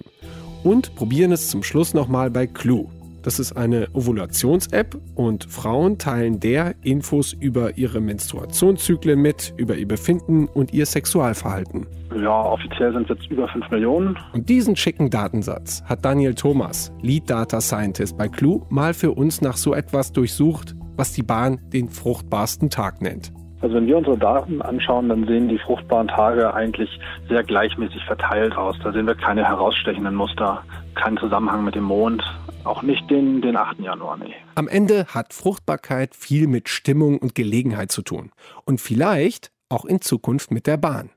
und probieren es zum Schluss nochmal bei Clue. Das ist eine Ovulations-App und Frauen teilen der Infos über ihre Menstruationszyklen mit, über ihr Befinden und ihr Sexualverhalten. Ja, offiziell sind es jetzt über 5 Millionen. Und diesen schicken Datensatz hat Daniel Thomas, Lead Data Scientist bei Clue, mal für uns nach so etwas durchsucht, was die Bahn den fruchtbarsten Tag nennt. Also wenn wir unsere Daten anschauen, dann sehen die fruchtbaren Tage eigentlich sehr gleichmäßig verteilt aus. Da sehen wir keine herausstechenden Muster, keinen Zusammenhang mit dem Mond, auch nicht den, den 8. Januar. Nee. Am Ende hat Fruchtbarkeit viel mit Stimmung und Gelegenheit zu tun. Und vielleicht auch in Zukunft mit der Bahn.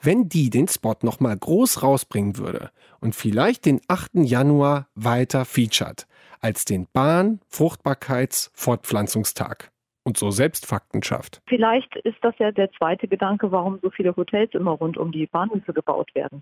Wenn die den Spot nochmal groß rausbringen würde und vielleicht den 8. Januar weiter featured als den Bahn-Fruchtbarkeits-Fortpflanzungstag und so selbst Fakten schafft. Vielleicht ist das ja der zweite Gedanke, warum so viele Hotels immer rund um die Bahnhöfe gebaut werden.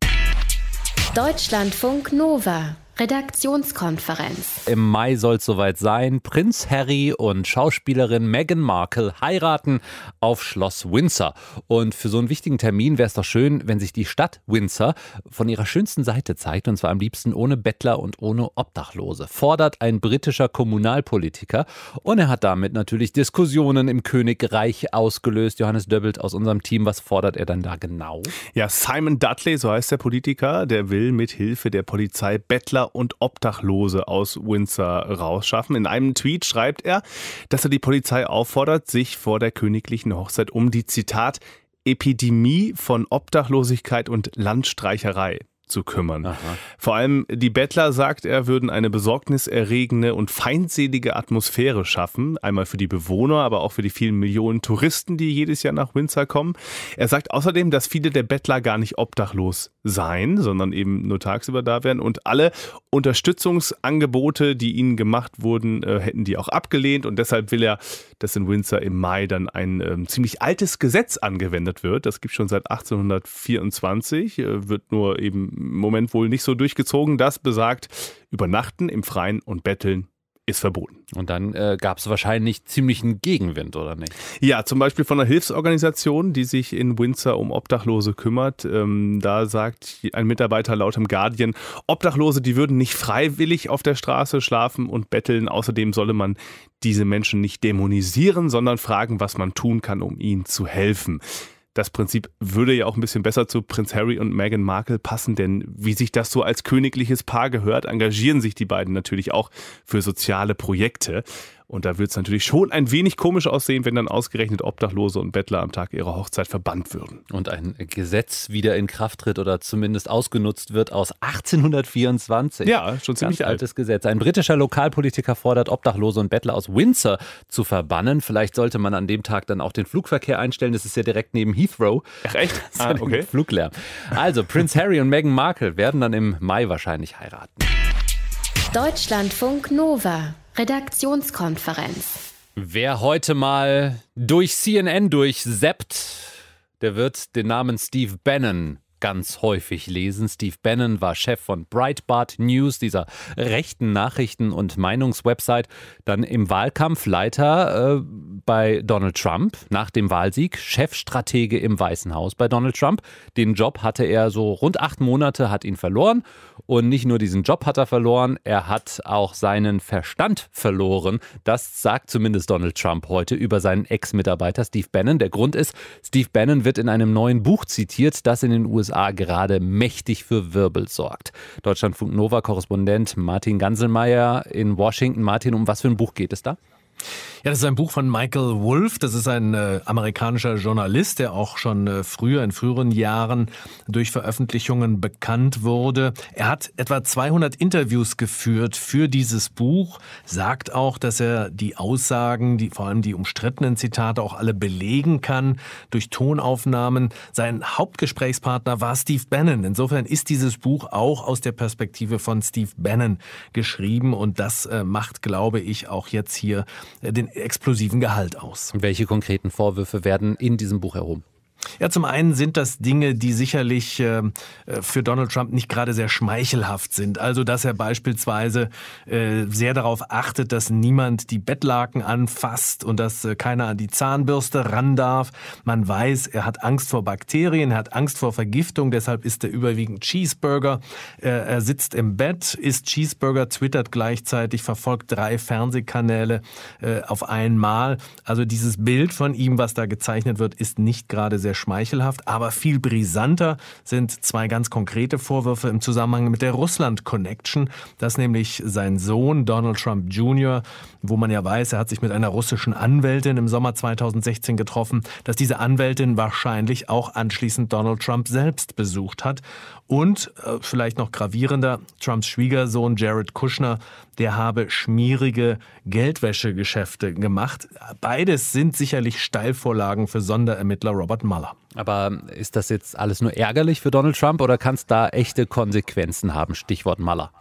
Deutschlandfunk Nova. Redaktionskonferenz. Im Mai soll es soweit sein. Prinz Harry und Schauspielerin Meghan Markle heiraten auf Schloss Windsor. Und für so einen wichtigen Termin wäre es doch schön, wenn sich die Stadt Windsor von ihrer schönsten Seite zeigt. Und zwar am liebsten ohne Bettler und ohne Obdachlose. Fordert ein britischer Kommunalpolitiker. Und er hat damit natürlich Diskussionen im Königreich ausgelöst. Johannes Döbbelt aus unserem Team, was fordert er dann da genau? Ja, Simon Dudley, so heißt der Politiker, der will mit Hilfe der Polizei Bettler und Obdachlose aus Windsor rausschaffen. In einem Tweet schreibt er, dass er die Polizei auffordert, sich vor der königlichen Hochzeit um die Zitat Epidemie von Obdachlosigkeit und Landstreicherei zu kümmern. Aha. Vor allem die Bettler, sagt er, würden eine besorgniserregende und feindselige Atmosphäre schaffen. Einmal für die Bewohner, aber auch für die vielen Millionen Touristen, die jedes Jahr nach Windsor kommen. Er sagt außerdem, dass viele der Bettler gar nicht obdachlos seien, sondern eben nur tagsüber da wären und alle Unterstützungsangebote, die ihnen gemacht wurden, äh, hätten die auch abgelehnt und deshalb will er, dass in Windsor im Mai dann ein äh, ziemlich altes Gesetz angewendet wird. Das gibt schon seit 1824, äh, wird nur eben im Moment wohl nicht so durchgezogen. Das besagt, übernachten im Freien und betteln ist verboten. Und dann äh, gab es wahrscheinlich ziemlichen Gegenwind, oder nicht? Ja, zum Beispiel von einer Hilfsorganisation, die sich in Windsor um Obdachlose kümmert. Ähm, da sagt ein Mitarbeiter laut dem Guardian, Obdachlose, die würden nicht freiwillig auf der Straße schlafen und betteln. Außerdem solle man diese Menschen nicht dämonisieren, sondern fragen, was man tun kann, um ihnen zu helfen. Das Prinzip würde ja auch ein bisschen besser zu Prinz Harry und Meghan Markle passen, denn wie sich das so als königliches Paar gehört, engagieren sich die beiden natürlich auch für soziale Projekte. Und da wird es natürlich schon ein wenig komisch aussehen, wenn dann ausgerechnet Obdachlose und Bettler am Tag ihrer Hochzeit verbannt würden. Und ein Gesetz wieder in Kraft tritt oder zumindest ausgenutzt wird aus 1824. Ja, schon ziemlich Ganz altes Gesetz. Ein britischer Lokalpolitiker fordert, Obdachlose und Bettler aus Windsor zu verbannen. Vielleicht sollte man an dem Tag dann auch den Flugverkehr einstellen. Das ist ja direkt neben Heathrow. Ach echt? *laughs* Ah, okay. Fluglärm. Also, Prince Harry und Meghan Markle werden dann im Mai wahrscheinlich heiraten. Deutschlandfunk Nova. Redaktionskonferenz. Wer heute mal durch CNN durchseppt, der wird den Namen Steve Bannon ganz häufig lesen. Steve Bannon war Chef von Breitbart News, dieser rechten Nachrichten- und Meinungswebsite. Dann im Wahlkampf Leiter äh, bei Donald Trump nach dem Wahlsieg, Chefstratege im Weißen Haus bei Donald Trump. Den Job hatte er so rund acht Monate, hat ihn verloren. Und nicht nur diesen Job hat er verloren, er hat auch seinen Verstand verloren. Das sagt zumindest Donald Trump heute über seinen Ex-Mitarbeiter Steve Bannon. Der Grund ist, Steve Bannon wird in einem neuen Buch zitiert, das in den USA gerade mächtig für Wirbel sorgt. Deutschlandfunk Nova-Korrespondent Martin Ganselmeier in Washington. Martin, um was für ein Buch geht es da? Ja, das ist ein Buch von Michael Wolff. Das ist ein äh, amerikanischer Journalist, der auch schon äh, früher, in früheren Jahren durch Veröffentlichungen bekannt wurde. Er hat etwa 200 Interviews geführt für dieses Buch, sagt auch, dass er die Aussagen, die vor allem die umstrittenen Zitate auch alle belegen kann durch Tonaufnahmen. Sein Hauptgesprächspartner war Steve Bannon. Insofern ist dieses Buch auch aus der Perspektive von Steve Bannon geschrieben und das äh, macht, glaube ich, auch jetzt hier den explosiven Gehalt aus. Welche konkreten Vorwürfe werden in diesem Buch erhoben? Ja, zum einen sind das Dinge, die sicherlich äh, für Donald Trump nicht gerade sehr schmeichelhaft sind. Also, dass er beispielsweise äh, sehr darauf achtet, dass niemand die Bettlaken anfasst und dass äh, keiner an die Zahnbürste ran darf. Man weiß, er hat Angst vor Bakterien, er hat Angst vor Vergiftung, deshalb isst er überwiegend Cheeseburger. Äh, er sitzt im Bett, isst Cheeseburger, twittert gleichzeitig, verfolgt drei Fernsehkanäle äh, auf einmal. Also dieses Bild von ihm, was da gezeichnet wird, ist nicht gerade sehr schmeichelhaft, aber viel brisanter sind zwei ganz konkrete Vorwürfe im Zusammenhang mit der Russland-Connection, dass nämlich sein Sohn Donald Trump Jr., wo man ja weiß, er hat sich mit einer russischen Anwältin im Sommer 2016 getroffen, dass diese Anwältin wahrscheinlich auch anschließend Donald Trump selbst besucht hat und äh, vielleicht noch gravierender, Trumps Schwiegersohn Jared Kushner, der habe schmierige Geldwäschegeschäfte gemacht. Beides sind sicherlich Steilvorlagen für Sonderermittler Robert Mueller. Aber ist das jetzt alles nur ärgerlich für Donald Trump oder kann es da echte Konsequenzen haben? Stichwort Mueller.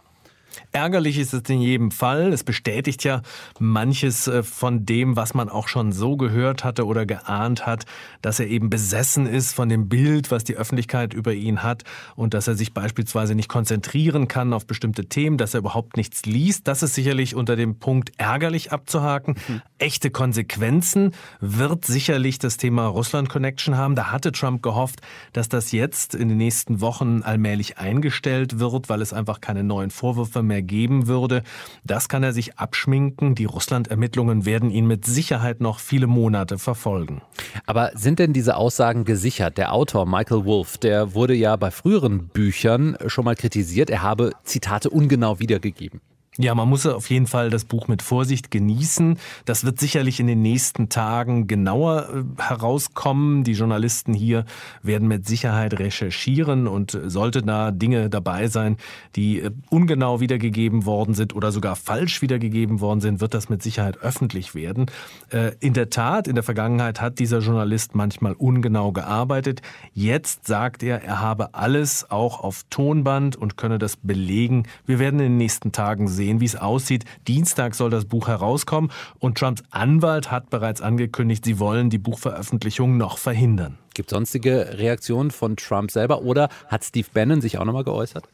Ärgerlich ist es in jedem Fall. Es bestätigt ja manches äh, von dem, was man auch schon so gehört hatte oder geahnt hat, dass er eben besessen ist von dem Bild, was die Öffentlichkeit über ihn hat und dass er sich beispielsweise nicht konzentrieren kann auf bestimmte Themen, dass er überhaupt nichts liest. Das ist sicherlich unter dem Punkt ärgerlich abzuhaken. Mhm. Echte Konsequenzen wird sicherlich das Thema Russland Connection haben. Da hatte Trump gehofft, dass das jetzt in den nächsten Wochen allmählich eingestellt wird, weil es einfach keine neuen Vorwürfe mehr geben würde. Das kann er sich abschminken. Die Russland-Ermittlungen werden ihn mit Sicherheit noch viele Monate verfolgen. Aber sind denn diese Aussagen gesichert? Der Autor Michael Wolff, der wurde ja bei früheren Büchern schon mal kritisiert, er habe Zitate ungenau wiedergegeben. Ja, man muss auf jeden Fall das Buch mit Vorsicht genießen. Das wird sicherlich in den nächsten Tagen genauer äh, herauskommen. Die Journalisten hier werden mit Sicherheit recherchieren und sollte da Dinge dabei sein, die äh, ungenau wiedergegeben worden sind oder sogar falsch wiedergegeben worden sind, wird das mit Sicherheit öffentlich werden. Äh, in der Tat, in der Vergangenheit hat dieser Journalist manchmal ungenau gearbeitet. Jetzt sagt er, er habe alles auch auf Tonband und könne das belegen. Wir werden in den nächsten Tagen sehen, sehen, wie es aussieht. Dienstag soll das Buch herauskommen und Trumps Anwalt hat bereits angekündigt, sie wollen die Buchveröffentlichung noch verhindern. Gibt es sonstige Reaktionen von Trump selber oder hat Steve Bannon sich auch nochmal geäußert?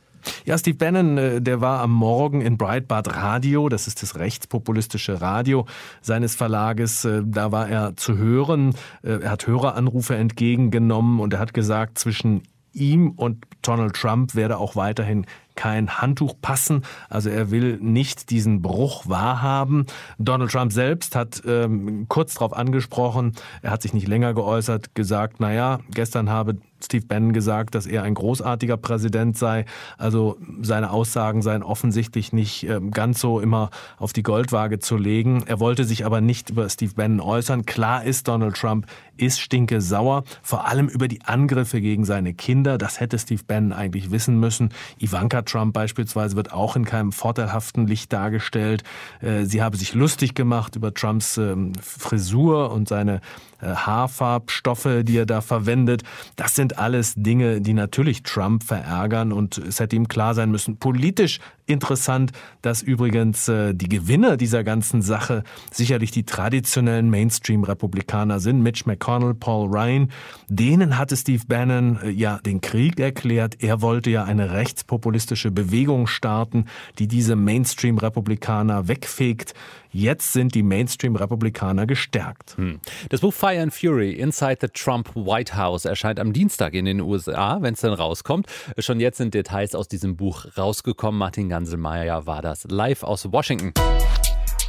Ja, Steve Bannon, äh, der war am Morgen in Breitbart Radio, das ist das rechtspopulistische Radio seines Verlages. Äh, da war er zu hören. Äh, er hat Höreranrufe entgegengenommen und er hat gesagt, zwischen ihm und Donald Trump werde auch weiterhin kein Handtuch passen. Also er will nicht diesen Bruch wahrhaben. Donald Trump selbst hat ähm, kurz darauf angesprochen, er hat sich nicht länger geäußert, gesagt, naja, gestern habe Steve Bannon gesagt, dass er ein großartiger Präsident sei. Also seine Aussagen seien offensichtlich nicht ähm, ganz so immer auf die Goldwaage zu legen. Er wollte sich aber nicht über Steve Bannon äußern. Klar ist, Donald Trump ist stinke sauer, vor allem über die Angriffe gegen seine Kinder. Das hätte Steve Bannon eigentlich wissen müssen. Ivanka Trump beispielsweise wird auch in keinem vorteilhaften Licht dargestellt. Äh, sie habe sich lustig gemacht über Trumps ähm, Frisur und seine Haarfarbstoffe, die er da verwendet. Das sind alles Dinge, die natürlich Trump verärgern und es hätte ihm klar sein müssen. Politisch interessant, dass übrigens äh, die Gewinner dieser ganzen Sache sicherlich die traditionellen Mainstream-Republikaner sind. Mitch McConnell, Paul Ryan. Denen hatte Steve Bannon äh, ja den Krieg erklärt. Er wollte ja eine rechtspopulistische Bewegung starten, die diese Mainstream-Republikaner wegfegt. Jetzt sind die Mainstream-Republikaner gestärkt. Hm. Das Buch Fire and Fury Inside the Trump White House erscheint am Dienstag in den USA, wenn es dann rauskommt. Schon jetzt sind Details aus diesem Buch rausgekommen. Martin Ganselmeier war das live aus Washington.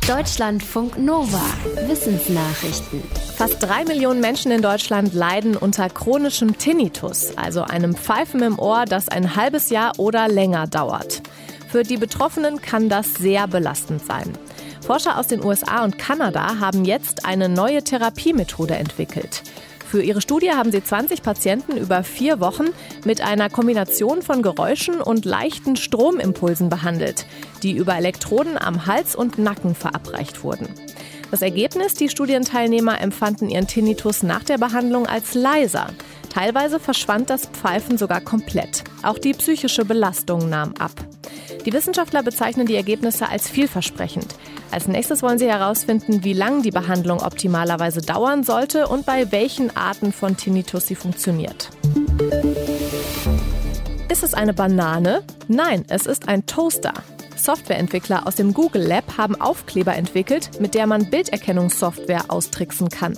Deutschlandfunk Nova. Wissensnachrichten. Fast drei Millionen Menschen in Deutschland leiden unter chronischem Tinnitus, also einem Pfeifen im Ohr, das ein halbes Jahr oder länger dauert. Für die Betroffenen kann das sehr belastend sein. Forscher aus den USA und Kanada haben jetzt eine neue Therapiemethode entwickelt. Für ihre Studie haben sie 20 Patienten über vier Wochen mit einer Kombination von Geräuschen und leichten Stromimpulsen behandelt, die über Elektroden am Hals und Nacken verabreicht wurden. Das Ergebnis, die Studienteilnehmer empfanden ihren Tinnitus nach der Behandlung als leiser. Teilweise verschwand das Pfeifen sogar komplett. Auch die psychische Belastung nahm ab. Die Wissenschaftler bezeichnen die Ergebnisse als vielversprechend. Als nächstes wollen sie herausfinden, wie lang die Behandlung optimalerweise dauern sollte und bei welchen Arten von Tinnitus sie funktioniert. Ist es eine Banane? Nein, es ist ein Toaster. Softwareentwickler aus dem Google Lab haben Aufkleber entwickelt, mit der man Bilderkennungssoftware austricksen kann.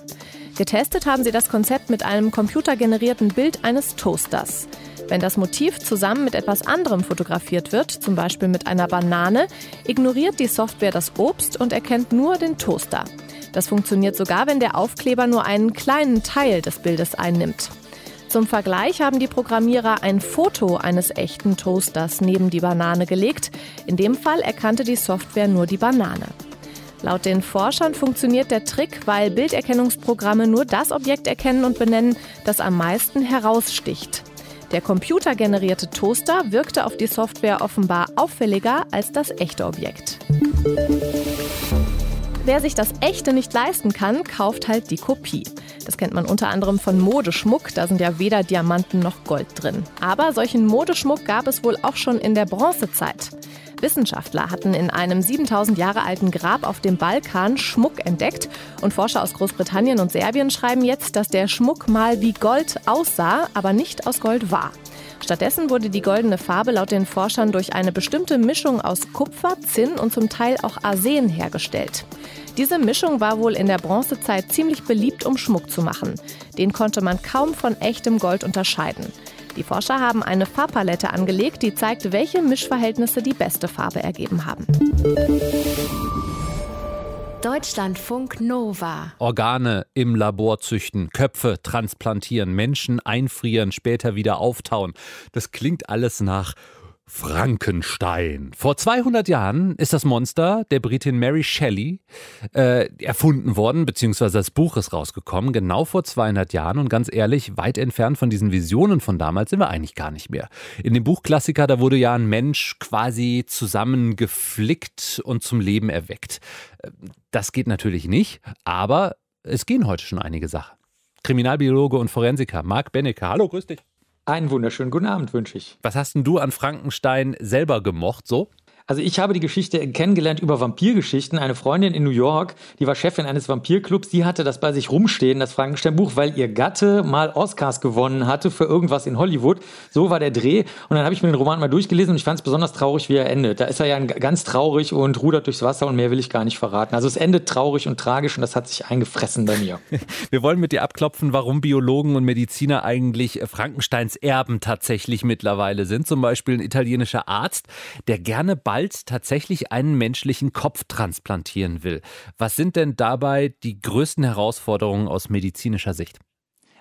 Getestet haben sie das Konzept mit einem computergenerierten Bild eines Toasters. Wenn das Motiv zusammen mit etwas anderem fotografiert wird, zum Beispiel mit einer Banane, ignoriert die Software das Obst und erkennt nur den Toaster. Das funktioniert sogar, wenn der Aufkleber nur einen kleinen Teil des Bildes einnimmt. Zum Vergleich haben die Programmierer ein Foto eines echten Toasters neben die Banane gelegt. In dem Fall erkannte die Software nur die Banane. Laut den Forschern funktioniert der Trick, weil Bilderkennungsprogramme nur das Objekt erkennen und benennen, das am meisten heraussticht. Der computergenerierte Toaster wirkte auf die Software offenbar auffälliger als das echte Objekt. Wer sich das echte nicht leisten kann, kauft halt die Kopie. Das kennt man unter anderem von Modeschmuck, da sind ja weder Diamanten noch Gold drin. Aber solchen Modeschmuck gab es wohl auch schon in der Bronzezeit. Wissenschaftler hatten in einem 7000 Jahre alten Grab auf dem Balkan Schmuck entdeckt und Forscher aus Großbritannien und Serbien schreiben jetzt, dass der Schmuck mal wie Gold aussah, aber nicht aus Gold war. Stattdessen wurde die goldene Farbe laut den Forschern durch eine bestimmte Mischung aus Kupfer, Zinn und zum Teil auch Arsen hergestellt. Diese Mischung war wohl in der Bronzezeit ziemlich beliebt, um Schmuck zu machen. Den konnte man kaum von echtem Gold unterscheiden. Die Forscher haben eine Farbpalette angelegt, die zeigt, welche Mischverhältnisse die beste Farbe ergeben haben. Deutschlandfunk Nova. Organe im Labor züchten, Köpfe transplantieren, Menschen einfrieren, später wieder auftauen. Das klingt alles nach Frankenstein. Vor 200 Jahren ist das Monster der Britin Mary Shelley äh, erfunden worden, beziehungsweise das Buch ist rausgekommen, genau vor 200 Jahren. Und ganz ehrlich, weit entfernt von diesen Visionen von damals sind wir eigentlich gar nicht mehr. In dem Buchklassiker, da wurde ja ein Mensch quasi zusammengeflickt und zum Leben erweckt. Das geht natürlich nicht, aber es gehen heute schon einige Sachen. Kriminalbiologe und Forensiker Marc Benneker. Hallo, grüß dich. Einen wunderschönen guten Abend wünsche ich. Was hast denn du an Frankenstein selber gemocht so? Also ich habe die Geschichte kennengelernt über Vampirgeschichten. Eine Freundin in New York, die war Chefin eines Vampirclubs, die hatte das bei sich rumstehen, das Frankenstein-Buch, weil ihr Gatte mal Oscars gewonnen hatte für irgendwas in Hollywood. So war der Dreh. Und dann habe ich mir den Roman mal durchgelesen und ich fand es besonders traurig, wie er endet. Da ist er ja ganz traurig und rudert durchs Wasser und mehr will ich gar nicht verraten. Also es endet traurig und tragisch und das hat sich eingefressen bei mir. *laughs* Wir wollen mit dir abklopfen, warum Biologen und Mediziner eigentlich Frankensteins Erben tatsächlich mittlerweile sind. Zum Beispiel ein italienischer Arzt, der gerne bald bald tatsächlich einen menschlichen Kopf transplantieren will. Was sind denn dabei die größten Herausforderungen aus medizinischer Sicht?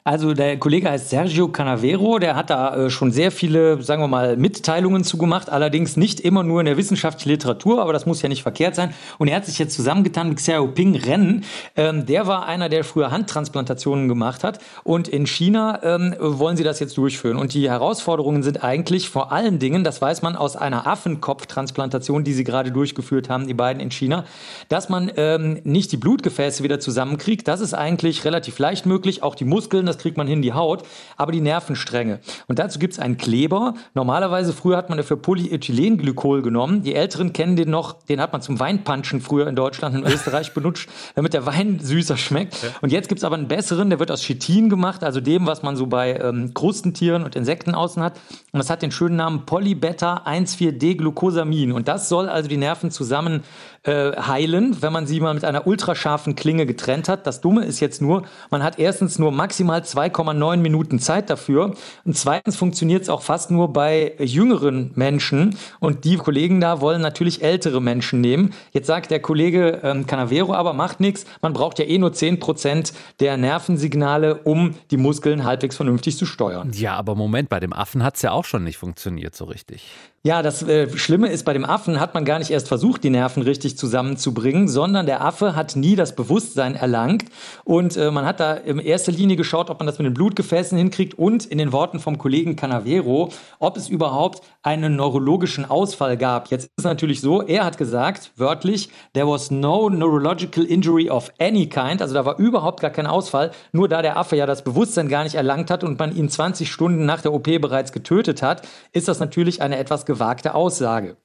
Also der Kollege heißt Sergio Canavero, der hat da äh, schon sehr viele, sagen wir mal, Mitteilungen zugemacht, allerdings nicht immer nur in der wissenschaftlichen Literatur, aber das muss ja nicht verkehrt sein. Und er hat sich jetzt zusammengetan mit Xiaoping Ren. Ähm, der war einer, der früher Handtransplantationen gemacht hat und in China ähm, wollen sie das jetzt durchführen. Und die Herausforderungen sind eigentlich vor allen Dingen, das weiß man aus einer Affenkopftransplantation, die sie gerade durchgeführt haben, die beiden in China, dass man ähm, nicht die Blutgefäße wieder zusammenkriegt. Das ist eigentlich relativ leicht möglich, auch die Muskeln, das kriegt man hin, die Haut, aber die Nervenstränge. Und dazu gibt es einen Kleber. Normalerweise, früher hat man dafür Polyethylenglykol genommen. Die Älteren kennen den noch, den hat man zum Weinpanschen früher in Deutschland und Österreich *laughs* benutzt, damit der Wein süßer schmeckt. Ja. Und jetzt gibt es aber einen besseren, der wird aus Chitin gemacht, also dem, was man so bei ähm, Krustentieren und Insekten außen hat. Und das hat den schönen Namen Polybeta-1,4-D-Glucosamin. Und das soll also die Nerven zusammen äh, heilen, wenn man sie mal mit einer ultrascharfen Klinge getrennt hat. Das Dumme ist jetzt nur, man hat erstens nur maximal 2,9 Minuten Zeit dafür und zweitens funktioniert es auch fast nur bei jüngeren Menschen und die Kollegen da wollen natürlich ältere Menschen nehmen. Jetzt sagt der Kollege ähm, Canavero aber, macht nichts, man braucht ja eh nur 10% der Nervensignale, um die Muskeln halbwegs vernünftig zu steuern. Ja, aber Moment, bei dem Affen hat es ja auch schon nicht funktioniert so richtig. Ja, das äh, Schlimme ist, bei dem Affen hat man gar nicht erst versucht, die Nerven richtig zusammenzubringen, sondern der Affe hat nie das Bewusstsein erlangt. Und äh, man hat da in erster Linie geschaut, ob man das mit den Blutgefäßen hinkriegt und in den Worten vom Kollegen Canavero, ob es überhaupt einen neurologischen Ausfall gab. Jetzt ist es natürlich so, er hat gesagt, wörtlich, there was no neurological injury of any kind. Also da war überhaupt gar kein Ausfall. Nur da der Affe ja das Bewusstsein gar nicht erlangt hat und man ihn 20 Stunden nach der OP bereits getötet hat, ist das natürlich eine etwas gewagte Aussage.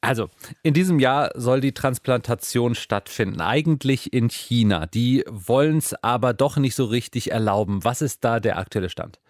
Also, in diesem Jahr soll die Transplantation stattfinden. Eigentlich in China. Die wollen es aber doch nicht so richtig erlauben. Was ist da der aktuelle Stand?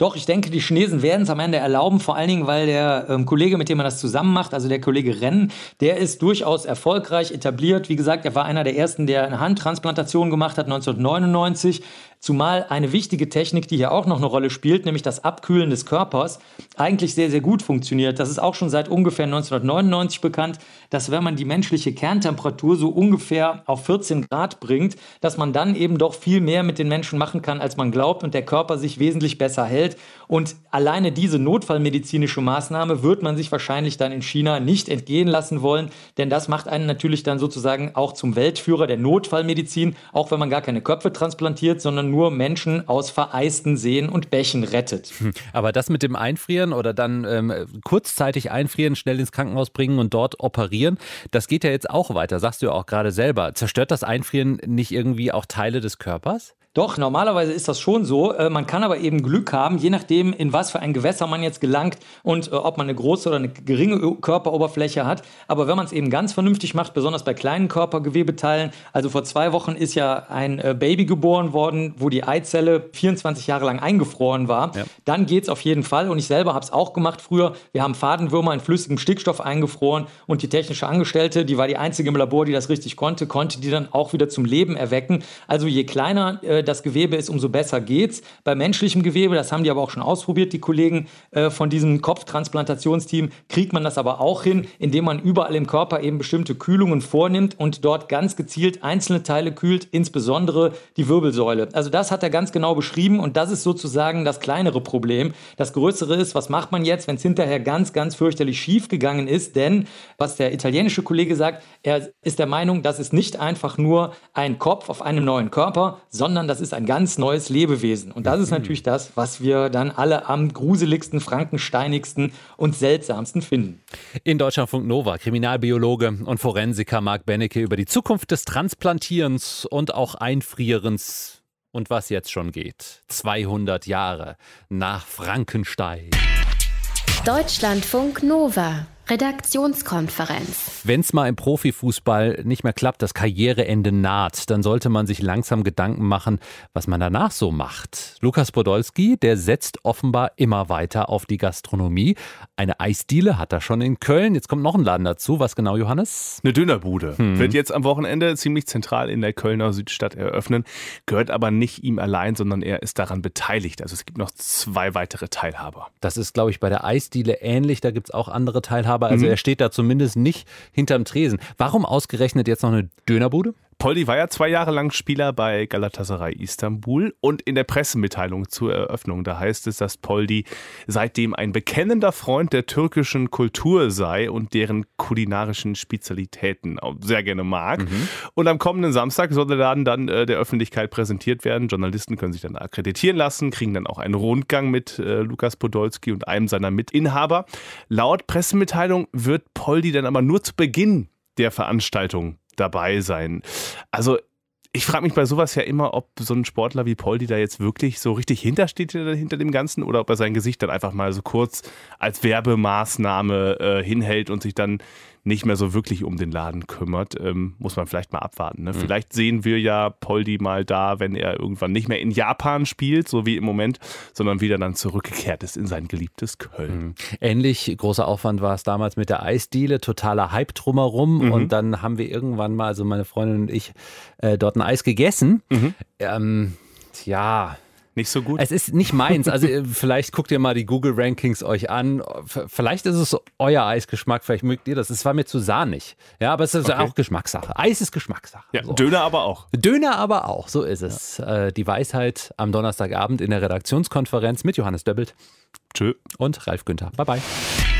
Doch, ich denke, die Chinesen werden es am Ende erlauben, vor allen Dingen, weil der ähm, Kollege, mit dem man das zusammen macht, also der Kollege Renn, der ist durchaus erfolgreich etabliert. Wie gesagt, er war einer der ersten, der eine Handtransplantation gemacht hat, 1999. Zumal eine wichtige Technik, die hier auch noch eine Rolle spielt, nämlich das Abkühlen des Körpers, eigentlich sehr, sehr gut funktioniert. Das ist auch schon seit ungefähr 1999 bekannt, dass wenn man die menschliche Kerntemperatur so ungefähr auf 14 Grad bringt, dass man dann eben doch viel mehr mit den Menschen machen kann, als man glaubt und der Körper sich wesentlich besser hält. Und alleine diese notfallmedizinische Maßnahme wird man sich wahrscheinlich dann in China nicht entgehen lassen wollen, denn das macht einen natürlich dann sozusagen auch zum Weltführer der Notfallmedizin, auch wenn man gar keine Köpfe transplantiert, sondern nur Menschen aus vereisten Seen und Bächen rettet. Hm, aber das mit dem Einfrieren oder dann ähm, kurzzeitig einfrieren, schnell ins Krankenhaus bringen und dort operieren, das geht ja jetzt auch weiter, sagst du ja auch gerade selber. Zerstört das Einfrieren nicht irgendwie auch Teile des Körpers? Doch, normalerweise ist das schon so. Äh, man kann aber eben Glück haben, je nachdem, in was für ein Gewässer man jetzt gelangt und äh, ob man eine große oder eine geringe Körperoberfläche hat. Aber wenn man es eben ganz vernünftig macht, besonders bei kleinen Körpergewebeteilen, also vor zwei Wochen ist ja ein äh, Baby geboren worden, wo die Eizelle 24 Jahre lang eingefroren war, ja. dann geht es auf jeden Fall. Und ich selber habe es auch gemacht früher. Wir haben Fadenwürmer in flüssigem Stickstoff eingefroren und die technische Angestellte, die war die einzige im Labor, die das richtig konnte, konnte die dann auch wieder zum Leben erwecken. Also je kleiner das Gewebe ist, umso besser geht's. Bei menschlichem Gewebe, das haben die aber auch schon ausprobiert, die Kollegen äh, von diesem Kopftransplantationsteam, kriegt man das aber auch hin, indem man überall im Körper eben bestimmte Kühlungen vornimmt und dort ganz gezielt einzelne Teile kühlt, insbesondere die Wirbelsäule. Also das hat er ganz genau beschrieben und das ist sozusagen das kleinere Problem. Das größere ist, was macht man jetzt, wenn es hinterher ganz, ganz fürchterlich schief gegangen ist? Denn, was der italienische Kollege sagt, er ist der Meinung, das ist nicht einfach nur ein Kopf auf einem neuen Körper, sondern das ist ein ganz neues Lebewesen. Und das ist mhm. natürlich das, was wir dann alle am gruseligsten, frankensteinigsten und seltsamsten finden. In Deutschlandfunk Nova, Kriminalbiologe und Forensiker Marc Bennecke über die Zukunft des Transplantierens und auch Einfrierens und was jetzt schon geht. 200 Jahre nach Frankenstein. Deutschlandfunk Nova Redaktionskonferenz. Wenn es mal im Profifußball nicht mehr klappt, das Karriereende naht, dann sollte man sich langsam Gedanken machen, was man danach so macht. Lukas Podolski, der setzt offenbar immer weiter auf die Gastronomie. Eine Eisdiele hat er schon in Köln. Jetzt kommt noch ein Laden dazu. Was genau, Johannes? Eine Dönerbude. Hm. Wird jetzt am Wochenende ziemlich zentral in der Kölner Südstadt eröffnen. Gehört aber nicht ihm allein, sondern er ist daran beteiligt. Also es gibt noch zwei weitere Teilhaber. Das ist, glaube ich, bei der Eisdiele ähnlich. Da gibt es auch andere Teilhaber. Also Mhm. er steht da zumindest nicht hinterm Tresen. Warum ausgerechnet jetzt noch eine Dönerbude? Poldi war ja zwei Jahre lang Spieler bei Galatasaray Istanbul und in der Pressemitteilung zur Eröffnung, da heißt es, dass Poldi seitdem ein bekennender Freund der türkischen Kultur sei und deren kulinarischen Spezialitäten auch sehr gerne mag. Und am kommenden Samstag soll der Laden dann äh, der Öffentlichkeit präsentiert werden. Journalisten können sich dann akkreditieren lassen, kriegen dann auch einen Rundgang mit äh, Lukas Podolski und einem seiner Mitinhaber. Laut Pressemitteilung wird Poldi dann aber nur zu Beginn der Veranstaltung dabei sein. Also ich frage mich bei sowas ja immer, ob so ein Sportler wie Poldi da jetzt wirklich so richtig hintersteht hinter dem Ganzen oder ob er sein Gesicht dann einfach mal so kurz als Werbemaßnahme äh, hinhält und sich dann nicht mehr so wirklich um den Laden kümmert. Ähm, muss man vielleicht mal abwarten. Ne? Vielleicht sehen wir ja Poldi mal da, wenn er irgendwann nicht mehr in Japan spielt, so wie im Moment, sondern wieder dann zurückgekehrt ist in sein geliebtes Köln. Ähnlich großer Aufwand war es damals mit der Eisdiele, totaler Hype drumherum. Mhm. Und dann haben wir irgendwann mal, also meine Freundin und ich, äh, dort ein Eis gegessen. Ähm, ja. Nicht so gut? Es ist nicht meins. Also äh, vielleicht guckt ihr mal die Google Rankings euch an. Vielleicht ist es euer Eisgeschmack, vielleicht mögt ihr das. Es war mir zu sahnig. Ja, aber es ist Okay. auch Geschmackssache. Eis ist Geschmackssache. Ja, So. Döner aber auch. Döner aber auch, so ist es. Äh, die Weisheit am Donnerstagabend in der Redaktionskonferenz mit Johannes Döbbelt. Tschö. Und Ralf Günther. Bye bye.